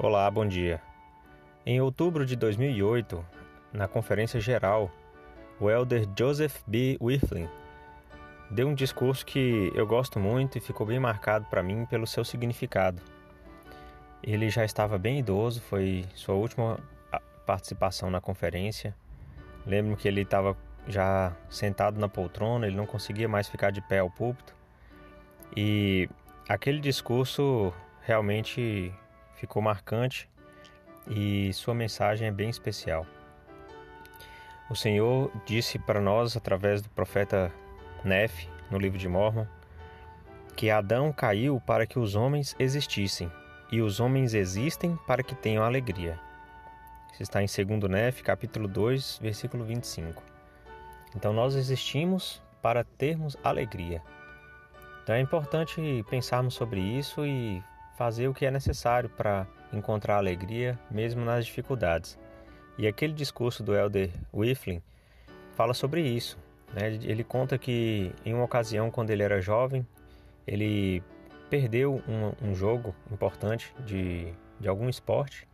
Olá, bom dia. Em outubro de 2008, na conferência geral, o elder Joseph B. Whifflin deu um discurso que eu gosto muito e ficou bem marcado para mim pelo seu significado. Ele já estava bem idoso, foi sua última participação na conferência. Lembro que ele estava já sentado na poltrona, ele não conseguia mais ficar de pé ao púlpito. E aquele discurso realmente ficou marcante e sua mensagem é bem especial. O Senhor disse para nós, através do profeta Nef, no livro de Mormon, que Adão caiu para que os homens existissem, e os homens existem para que tenham alegria. Isso está em 2 Nef, capítulo 2, versículo 25. Então nós existimos para termos alegria. Então é importante pensarmos sobre isso e fazer o que é necessário para encontrar alegria mesmo nas dificuldades. E aquele discurso do Elder Whifflin fala sobre isso. Né? Ele conta que em uma ocasião, quando ele era jovem, ele perdeu um, um jogo importante de, de algum esporte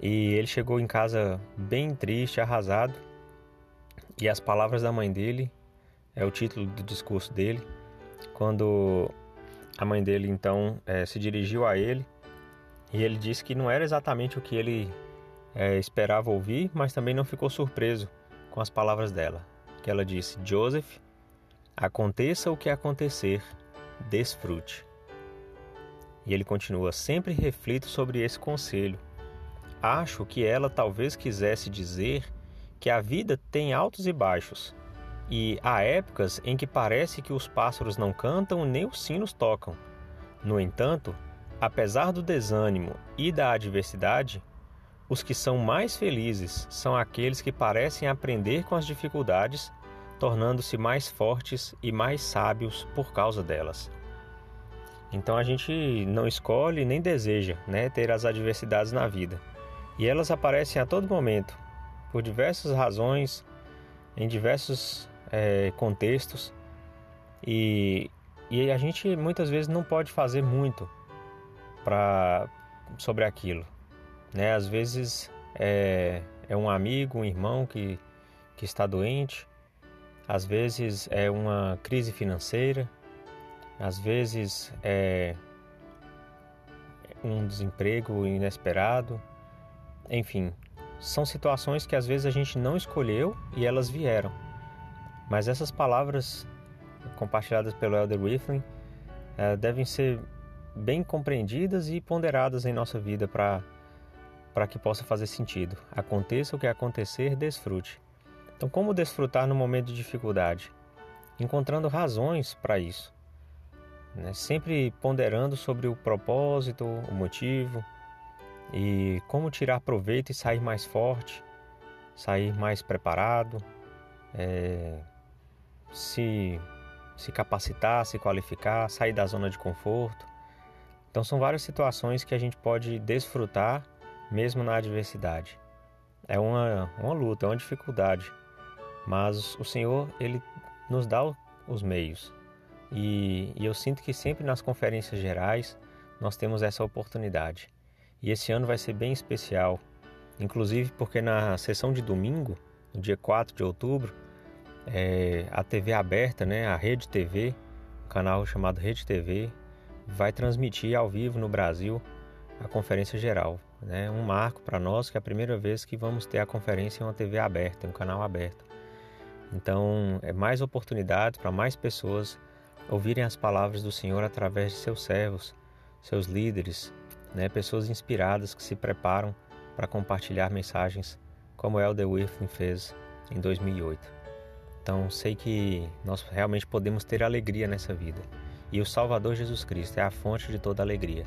e ele chegou em casa bem triste, arrasado. E as palavras da mãe dele é o título do discurso dele, quando a mãe dele então é, se dirigiu a ele e ele disse que não era exatamente o que ele é, esperava ouvir, mas também não ficou surpreso com as palavras dela. Que ela disse: Joseph, aconteça o que acontecer, desfrute. E ele continua: sempre reflito sobre esse conselho. Acho que ela talvez quisesse dizer que a vida tem altos e baixos, e há épocas em que parece que os pássaros não cantam nem os sinos tocam. No entanto, apesar do desânimo e da adversidade, os que são mais felizes são aqueles que parecem aprender com as dificuldades, tornando-se mais fortes e mais sábios por causa delas. Então a gente não escolhe nem deseja né, ter as adversidades na vida. E elas aparecem a todo momento, por diversas razões, em diversos é, contextos e, e a gente muitas vezes não pode fazer muito para sobre aquilo, né? Às vezes é, é um amigo, um irmão que, que está doente, às vezes é uma crise financeira, às vezes é um desemprego inesperado, enfim, são situações que às vezes a gente não escolheu e elas vieram. Mas essas palavras compartilhadas pelo Elder Whifflin é, devem ser bem compreendidas e ponderadas em nossa vida para que possa fazer sentido. Aconteça o que acontecer, desfrute. Então, como desfrutar no momento de dificuldade? Encontrando razões para isso. Né? Sempre ponderando sobre o propósito, o motivo e como tirar proveito e sair mais forte, sair mais preparado, é, se, se capacitar, se qualificar, sair da zona de conforto. Então são várias situações que a gente pode desfrutar mesmo na adversidade. É uma, uma luta, é uma dificuldade, mas o Senhor ele nos dá os meios. E, e eu sinto que sempre nas conferências gerais nós temos essa oportunidade. E esse ano vai ser bem especial, inclusive porque na sessão de domingo, no dia 4 de outubro, é, a TV aberta, né, a Rede TV, um canal chamado Rede TV, vai transmitir ao vivo no Brasil a conferência geral. Né, um marco para nós que é a primeira vez que vamos ter a conferência em uma TV aberta, um canal aberto. Então, é mais oportunidades para mais pessoas ouvirem as palavras do Senhor através de seus servos, seus líderes, né, pessoas inspiradas que se preparam para compartilhar mensagens como Elder Whifflin fez em 2008. Então sei que nós realmente podemos ter alegria nessa vida. E o Salvador Jesus Cristo é a fonte de toda alegria.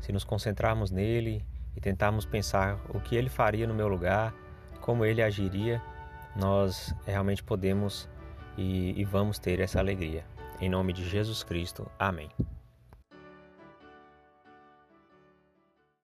Se nos concentrarmos nele e tentarmos pensar o que ele faria no meu lugar, como ele agiria, nós realmente podemos e, e vamos ter essa alegria. Em nome de Jesus Cristo. Amém.